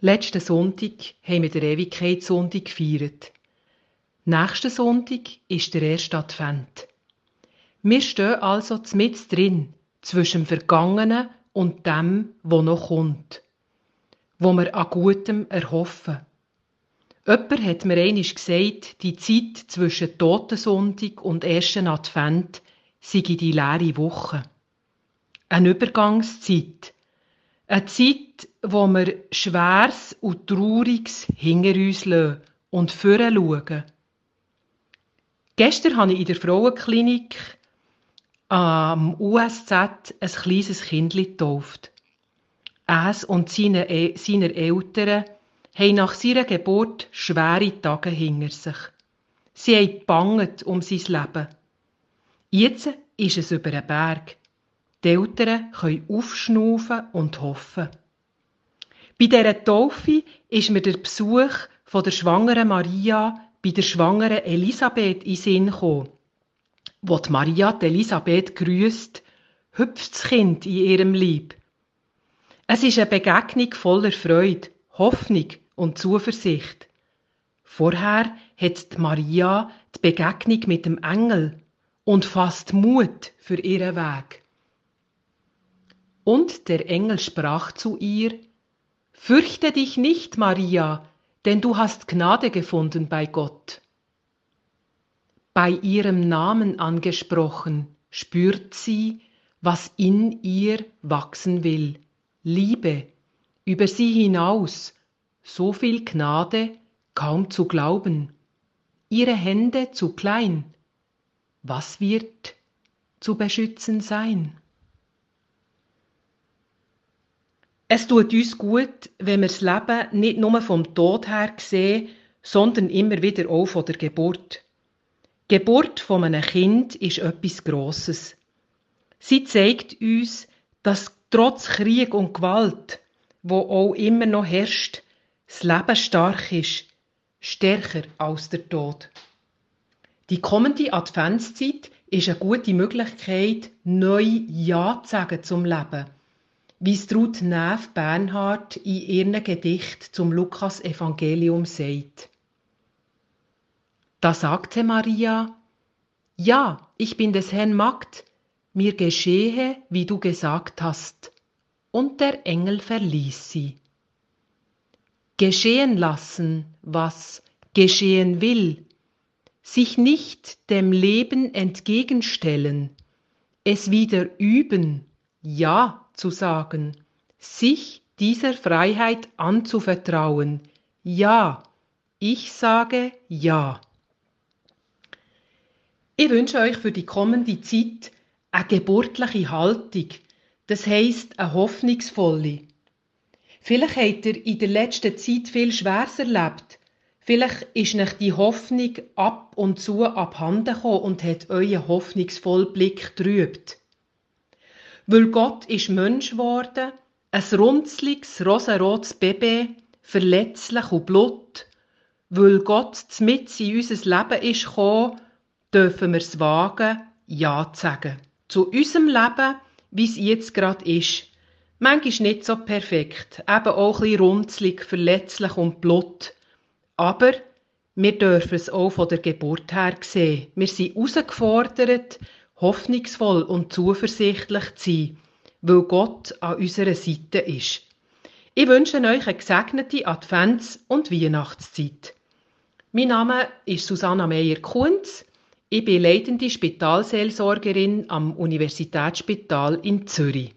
Letzten Sonntag haben wir den Ewigkeitssonntag gefeiert. Nächsten Sonntag ist der erste Advent. Wir stehen also mit drin zwischen dem Vergangenen und dem, wo noch kommt, wo wir an Gutem erhoffen. Jemand hat mir einmal gesagt, die Zeit zwischen Totensonntag und ersten Advent sei die leere Woche. Eine Übergangszeit. Eine Zeit, wo wir Schweres und Trauriges hinter uns lassen und vorher schauen. Gestern habe ich in der Frauenklinik am USZ ein kleines Kind getauft. Es und seine, e-, seine Eltern haben nach seiner Geburt schwere Tage hinter sich. Sie haben gebangt um sein Leben. Jetzt ist es über den Berg. Die Eltern können aufschnaufen und hoffen. Bei dieser Taufe ist mir der Besuch von der schwangeren Maria bei der schwangeren Elisabeth in Sinn gekommen. Wo die Maria die Elisabeth grüßt, hüpft das Kind in ihrem Lieb. Es ist eine Begegnung voller Freude, Hoffnung und Zuversicht. Vorher hat Maria die Begegnung mit dem Engel und fasst Mut für ihren Weg. Und der Engel sprach zu ihr, Fürchte dich nicht, Maria, denn du hast Gnade gefunden bei Gott. Bei ihrem Namen angesprochen, spürt sie, was in ihr wachsen will. Liebe, über sie hinaus, so viel Gnade, kaum zu glauben. Ihre Hände zu klein. Was wird zu beschützen sein? Es tut uns gut, wenn wir das Leben nicht nur vom Tod her sehen, sondern immer wieder auch von der Geburt. Die Geburt von einem Kind ist etwas Grosses. Sie zeigt uns, dass trotz Krieg und Gewalt, wo auch immer noch herrscht, das Leben stark ist, stärker als der Tod. Die kommende Adventszeit ist eine gute Möglichkeit, neu Ja zu sagen zum Leben wie es Ruth Neff Bernhard in ihrem Gedicht zum Lukas-Evangelium sagt. Da sagte Maria, Ja, ich bin des Herrn Magd, mir geschehe, wie du gesagt hast. Und der Engel verließ sie. Geschehen lassen, was geschehen will, sich nicht dem Leben entgegenstellen, es wieder üben, ja zu sagen, sich dieser Freiheit anzuvertrauen. Ja, ich sage ja. Ich wünsche euch für die kommende Zeit eine geburtliche Haltung, das heisst eine hoffnungsvolle. Vielleicht habt ihr in der letzten Zeit viel Schweres erlebt. Vielleicht ist euch die Hoffnung ab und zu abhanden gekommen und hat euren hoffnungsvollen Blick trübt. Weil Gott ist Mensch geworden, ein runzliges, rosarotes Baby, verletzlich und blut. Weil Gott mit in unser Leben ist gekommen, dürfen wir es wagen, Ja zu sagen. Zu unserem Leben, wie es jetzt gerade ist. Manchmal nicht so perfekt, eben auch ein bisschen runzlig, verletzlich und blut. Aber wir dürfen es auch von der Geburt her sehen. Wir sind herausgefordert, hoffnungsvoll und zuversichtlich zu sein, weil Gott an unserer Seite ist. Ich wünsche euch eine gesegnete Advents- und Weihnachtszeit. Mein Name ist Susanna Meyer-Kunz. Ich bin leitende Spitalseelsorgerin am Universitätsspital in Zürich.